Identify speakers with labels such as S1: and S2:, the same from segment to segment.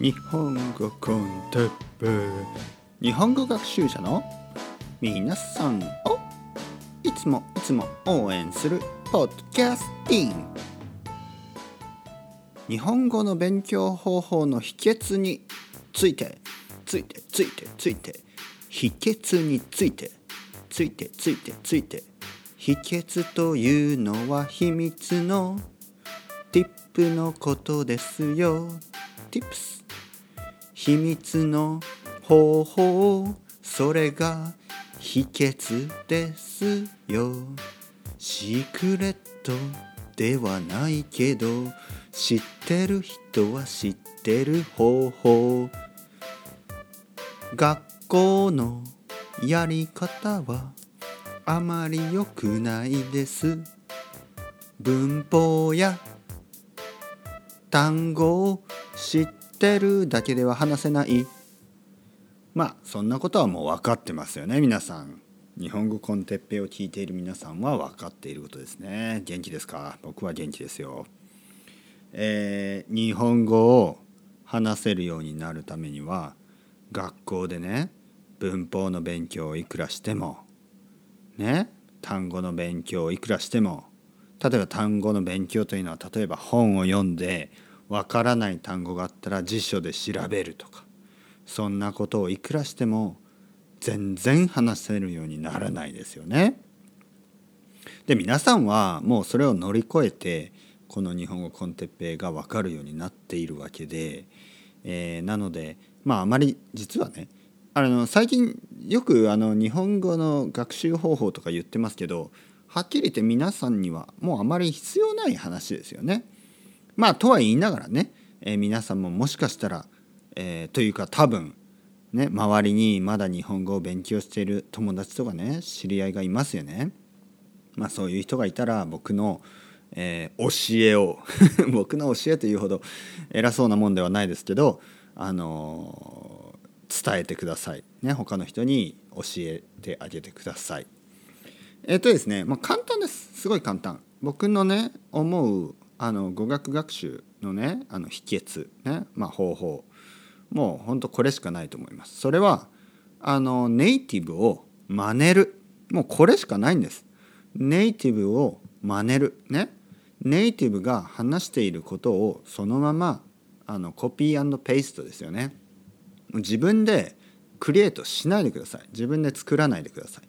S1: 日本語コンテッペ日本語学習者の皆さんをいつもいつも応援するポッドキャスティン日本語の勉強方法の秘訣についてついてついてついて秘訣についてついてついてついて秘訣というのは秘密のティップのことですよ。Tips 秘密の方法それが秘訣ですよ。シークレットではないけど知ってる人は知ってる方法。学校のやり方はあまり良くないです。文法や単語を知っててるだけでは話せない。まあそんなことはもう分かってますよね皆さん。日本語コンテッペを聞いている皆さんは分かっていることですね。元気ですか？僕は元気ですよ。えー、日本語を話せるようになるためには学校でね文法の勉強をいくらしてもね単語の勉強をいくらしても例えば単語の勉強というのは例えば本を読んでわからない単語があったら辞書で調べるとかそんなことをいくらしても全然話せるようにならないですよね。で皆さんはもうそれを乗り越えてこの日本語コンテッペイが分かるようになっているわけで、えー、なのでまああまり実はねあの最近よくあの日本語の学習方法とか言ってますけどはっきり言って皆さんにはもうあまり必要ない話ですよね。まあとは言いながらね、えー、皆さんももしかしたら、えー、というか多分ね周りにまだ日本語を勉強している友達とかね知り合いがいますよね。まあそういう人がいたら僕の、えー、教えを 僕の教えというほど偉そうなもんではないですけどあのー、伝えてください。ね他の人に教えてあげてください。えっ、とですね、まあ、簡単です。すごい簡単。僕のね思うあの語学学習のねあの秘訣ね、まあ、方法もうほんとこれしかないと思います。それはあのネイティブを真似るもうこれしかないんです。ネイティブを真似るねネイティブが話していることをそのままあのコピーペーストですよね。自分でクリエイトしないでください。自分で作らないでください。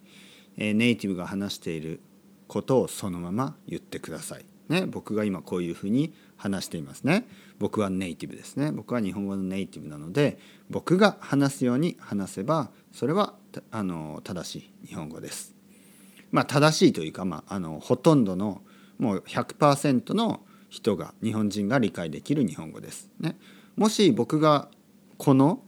S1: えー、ネイティブが話していることをそのまま言ってください。ね、僕が今こういうふうに話していますね。僕はネイティブですね。僕は日本語のネイティブなので僕が話すように話せばそれはあの正しい日本語です。まあ正しいというか、まあ、あのほとんどのもう100%の人が日本人が理解できる日本語です。ね、もし僕がこの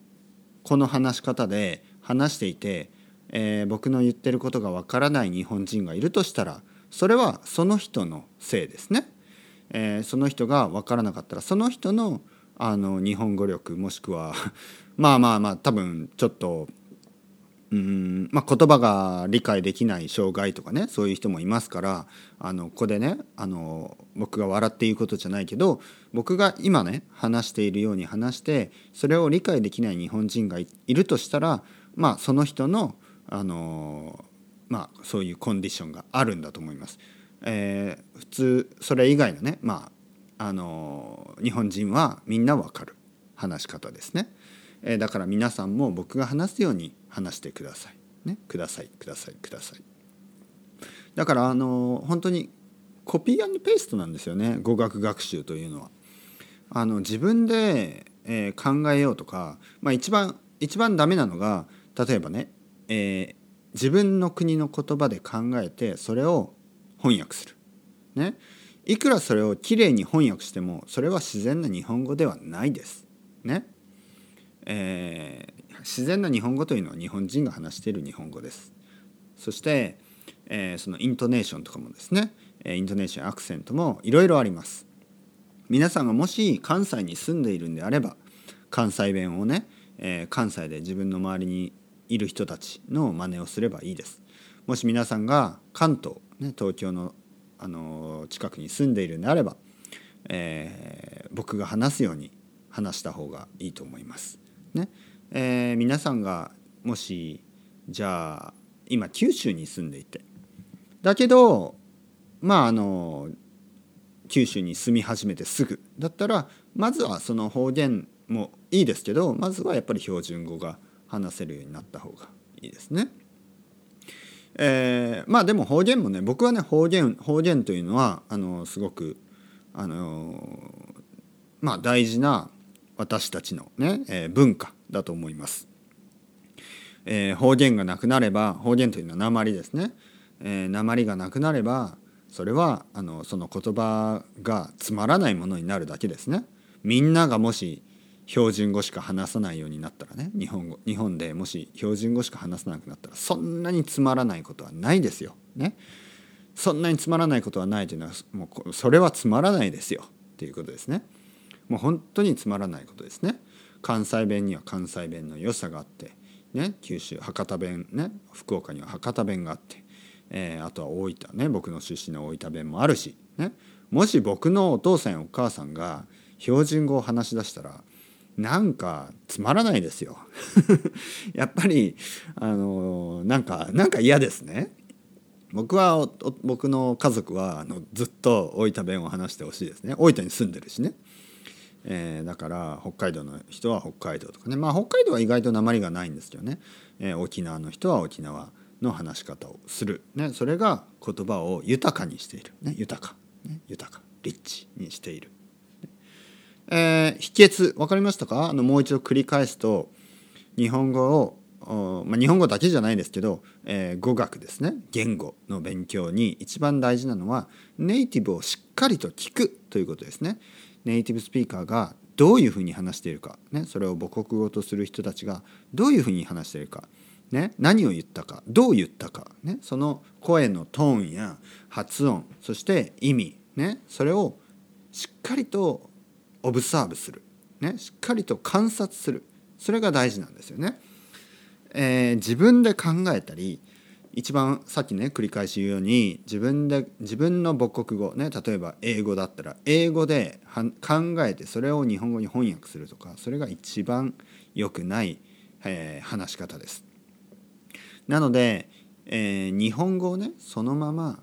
S1: この話し方で話していて、えー、僕の言ってることがわからない日本人がいるとしたらそれはその人のせいですね。えー、その人が分からなかったらその人のあの日本語力もしくは まあまあまあ多分ちょっとうん、まあ、言葉が理解できない障害とかねそういう人もいますからあのここでねあの僕が笑って言うことじゃないけど僕が今ね話しているように話してそれを理解できない日本人がいるとしたらまあその人のあのまあ、そういうコンディションがあるんだと思います。えー、普通それ以外のね、まあ、あの日本人はみんなわかる話し方ですね、えー、だから皆さんも僕が話すように話してください。ね、くださいくださいください。だからあの本当にコピーペーストなんですよね語学学習というのは。あの自分で、え、考えようとか、まあ、一番一番ダメなのが例えばね、え、自分の国の言葉で考えてそれを翻訳する。ね。いくらそれをきれいに翻訳してもそれは自然な日本語ではないです。ね。えー、自然な日本語というのは日本人が話している日本語です。そして、えー、そのイントネーションとかもですねイントネーションアクセントもいろいろあります。皆さんがもし関西に住んでいるんであれば関西弁をね、えー、関西で自分の周りにいる人たちの真似をすればいいです。もし皆さんが関東、ね、東京のあの近くに住んでいるんであれば、えー、僕が話すように話した方がいいと思います。ねえー、皆さんがもしじゃあ今九州に住んでいてだけどまああの九州に住み始めてすぐだったらまずはその方言もいいですけどまずはやっぱり標準語が話せるようになった方がいいですね。えー、まあでも方言もね僕はね方言方言というのはあのすごくあのまあ大事な私たちのね、えー、文化だと思います。えー、方言がなくなれば方言というのは鉛ですね、えー、鉛がなくなればそれはあのその言葉がつまらないものになるだけですね。みんながもし標準語しか話さないようになったらね日本語日本でもし標準語しか話さなくなったらそんなにつまらないことはないですよ。ね。そんなにつまらないことはないというのはもうそれはつまらないですよっていうことですね。もう本当につまらないことですね。関西弁には関西弁の良さがあって、ね、九州博多弁ね福岡には博多弁があって、えー、あとは大分ね僕の出身の大分弁もあるし、ね、もし僕のお父さんやお母さんが標準語を話し出したらなんかつまらないですよ。やっぱりあのなんかなんか嫌ですね。僕は僕の家族はあのずっと大分弁を話してほしいですね。大分に住んでるしね、えー、だから北海道の人は北海道とかね。まあ北海道は意外と鉛がないんですけどね、えー、沖縄の人は沖縄の話し方をする、ね、それが言葉を豊かにしている、ね、豊か、ね、豊か。リッチにしている。えー、秘訣分かりましたか？あのもう一度繰り返すと日本語を、まあ、日本語だけじゃないですけど、えー、語学ですね。言語の勉強に一番大事なのはネイティブをしっかりと聞くということですね。ネイティブスピーカーがどういうふうに話しているか、ね、それを母国語とする人たちがどういうふうに話しているか、ね、何を言ったか。どう言ったか、ね、その声のトーンや発音そして意味、ね、それをしっかりとオブサーブする、ね、しっかりと観察するそれが大事なんですよね。えー、自分で考えたり一番さっきね繰り返し言うように自分で自分の母国語ね例えば英語だったら英語で考えてそれを日本語に翻訳するとかそれが一番良くない、えー、話し方です。なので、えー、日本語をねそのまま、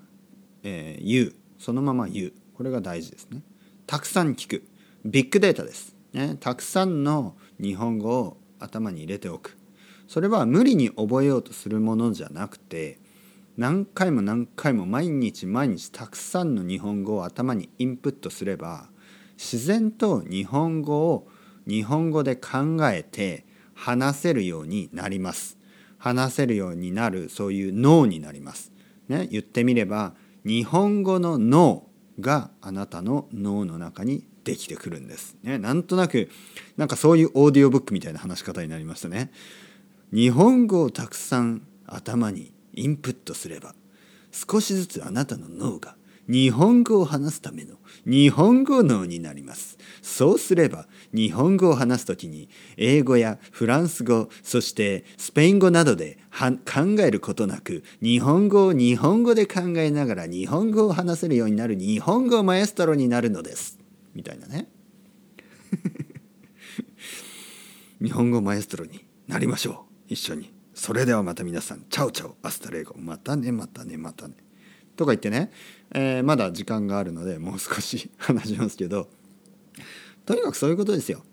S1: えー、言うそのまま言うこれが大事ですね。たくさん聞くビッグデータです、ね、たくさんの日本語を頭に入れておく。それは無理に覚えようとするものじゃなくて何回も何回も毎日毎日たくさんの日本語を頭にインプットすれば自然と日本語を日本語で考えて話せるようになります。話せるようになるそういう脳になります、ね、言ってみれば日本語の脳があなたの脳の中にできてくるんです。ね、なんとなくなんかそういうオーディオブックみたいな話し方になりましたね。日本語をたくさん頭にインプットすれば少しずつあなたの脳が日本語を話すための日本語脳になります。そうすれば日本語を話すときに英語やフランス語そしてスペイン語などで考えることなく日本語を日本語で考えながら日本語を話せるようになる日本語マエストロになるのです。みたいなね。日本語マエストロになりましょう。一緒に。それではまた皆さん。 Chao chao。Hasta luego。またねまたねまたね。とか言ってね、えー、まだ時間があるのでもう少し 話しますけど。とにかくそういうことですよ。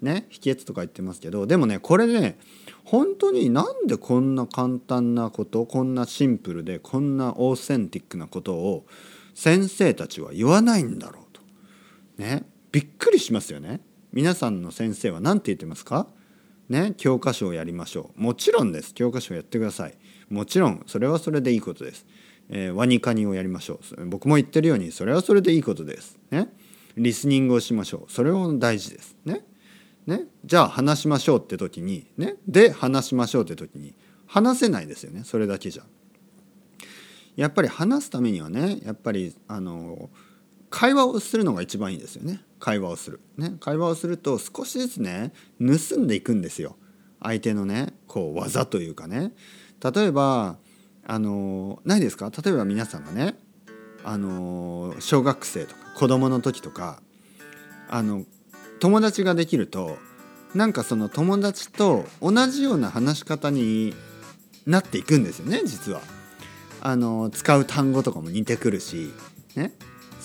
S1: ね？秘訣とか言ってますけど。でもねこれね本当になんでこんな簡単なことこんなシンプルでこんなオーセンティックなことを先生たちは言わないんだろう。ねびっくりしますよね。皆さんの先生は何て言ってますか？ね教科書をやりましょう。もちろんです。教科書をやってください。もちろん。それはそれでいいことです、えー、ワニカニをやりましょう。僕も言ってるようにそれはそれでいいことです。ね。リスニングをしましょう。それも大事です。ね。ね。じゃあ話しましょうって時にね。で話しましょうって時に話せないですよね。それだけじゃ。やっぱり話すためにはねやっぱりあの会話をするのが一番いいですよね。会話をする、ね、会話をすると少しずつね盗んでいくんですよ。相手のねこう技というかね。例えばあのないですか？例えば皆さんがねあの小学生とか子供の時とかあの友達ができるとなんかその友達と同じような話し方になっていくんですよね実は。あの使う単語とかも似てくるし、ね、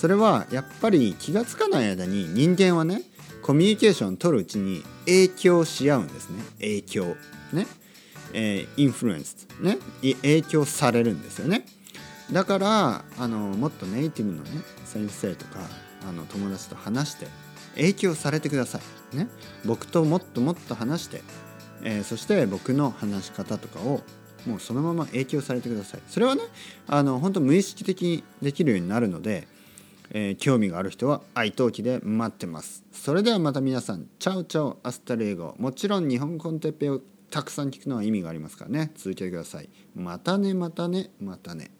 S1: それはやっぱり気が付かない間に人間はねコミュニケーションを取るうちに影響し合うんですね。影響。ね、え、インフルエンスね影響されるんですよね。だからあのもっとネイティブのね先生とかあの友達と話して影響されてください。ね。僕ともっともっと話して、えー、そして僕の話し方とかをもうそのまま影響されてください。それはねあの本当無意識的にできるようになるので、えー、興味がある人は italki で待ってます。それではまた皆さん chao chao hasta luego。もちろん日本語 con Teppei をたくさん聞くのは意味がありますからね。続けてください。またねまたねまたね。